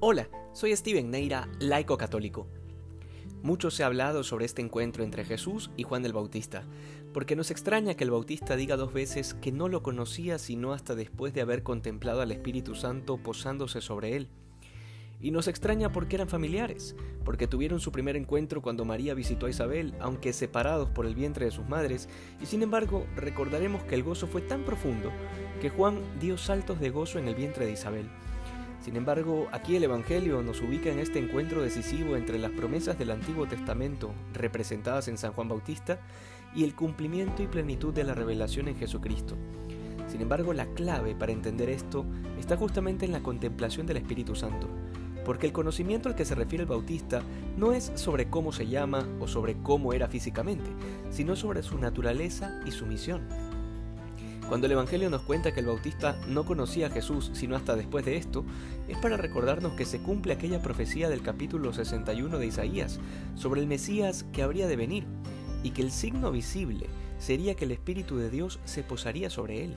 Hola, soy Steven Neira, laico católico. Mucho se ha hablado sobre este encuentro entre Jesús y Juan el Bautista, porque nos extraña que el Bautista diga dos veces que no lo conocía sino hasta después de haber contemplado al Espíritu Santo posándose sobre él. Y nos extraña porque eran familiares, porque tuvieron su primer encuentro cuando María visitó a Isabel, aunque separados por el vientre de sus madres, y sin embargo recordaremos que el gozo fue tan profundo que Juan dio saltos de gozo en el vientre de Isabel. Sin embargo, aquí el Evangelio nos ubica en este encuentro decisivo entre las promesas del Antiguo Testamento, representadas en San Juan Bautista, y el cumplimiento y plenitud de la revelación en Jesucristo. Sin embargo, la clave para entender esto está justamente en la contemplación del Espíritu Santo, porque el conocimiento al que se refiere el Bautista no es sobre cómo se llama o sobre cómo era físicamente, sino sobre su naturaleza y su misión. Cuando el Evangelio nos cuenta que el Bautista no conocía a Jesús sino hasta después de esto, es para recordarnos que se cumple aquella profecía del capítulo 61 de Isaías sobre el Mesías que habría de venir, y que el signo visible sería que el Espíritu de Dios se posaría sobre él.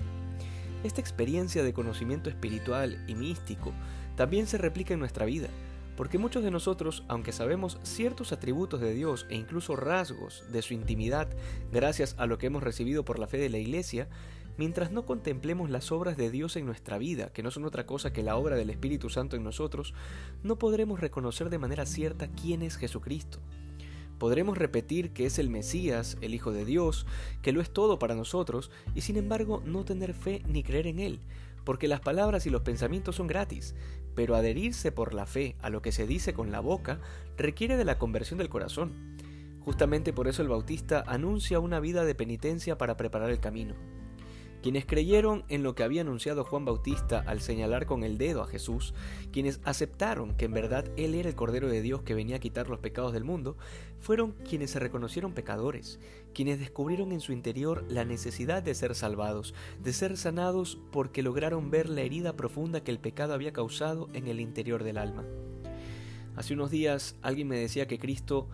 Esta experiencia de conocimiento espiritual y místico también se replica en nuestra vida, porque muchos de nosotros, aunque sabemos ciertos atributos de Dios e incluso rasgos de su intimidad gracias a lo que hemos recibido por la fe de la Iglesia, mientras no contemplemos las obras de Dios en nuestra vida, que no son otra cosa que la obra del Espíritu Santo en nosotros, no podremos reconocer de manera cierta quién es Jesucristo. Podremos repetir que es el Mesías, el Hijo de Dios, que lo es todo para nosotros, y sin embargo no tener fe ni creer en Él, porque las palabras y los pensamientos son gratis, pero adherirse por la fe a lo que se dice con la boca requiere de la conversión del corazón. Justamente por eso el Bautista anuncia una vida de penitencia para preparar el camino. Quienes creyeron en lo que había anunciado Juan Bautista al señalar con el dedo a Jesús, quienes aceptaron que en verdad Él era el Cordero de Dios que venía a quitar los pecados del mundo, fueron quienes se reconocieron pecadores, quienes descubrieron en su interior la necesidad de ser salvados, de ser sanados porque lograron ver la herida profunda que el pecado había causado en el interior del alma. Hace unos días alguien me decía que Cristo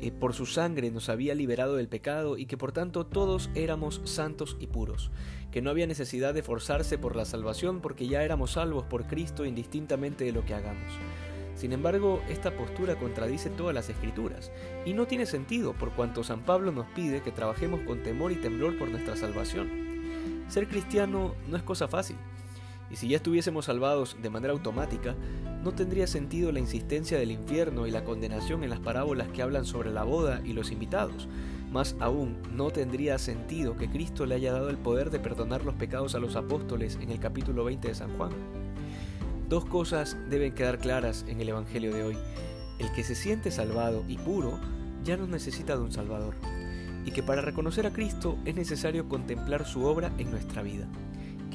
eh, por su sangre nos había liberado del pecado y que por tanto todos éramos santos y puros, que no había necesidad de forzarse por la salvación porque ya éramos salvos por Cristo indistintamente de lo que hagamos. Sin embargo, esta postura contradice todas las escrituras y no tiene sentido por cuanto San Pablo nos pide que trabajemos con temor y temblor por nuestra salvación. Ser cristiano no es cosa fácil, y si ya estuviésemos salvados de manera automática, no tendría sentido la insistencia del infierno y la condenación en las parábolas que hablan sobre la boda y los invitados. Más aún, no tendría sentido que Cristo le haya dado el poder de perdonar los pecados a los apóstoles en el capítulo 20 de San Juan. Dos cosas deben quedar claras en el Evangelio de hoy. El que se siente salvado y puro ya no necesita de un Salvador, y que para reconocer a Cristo es necesario contemplar su obra en nuestra vida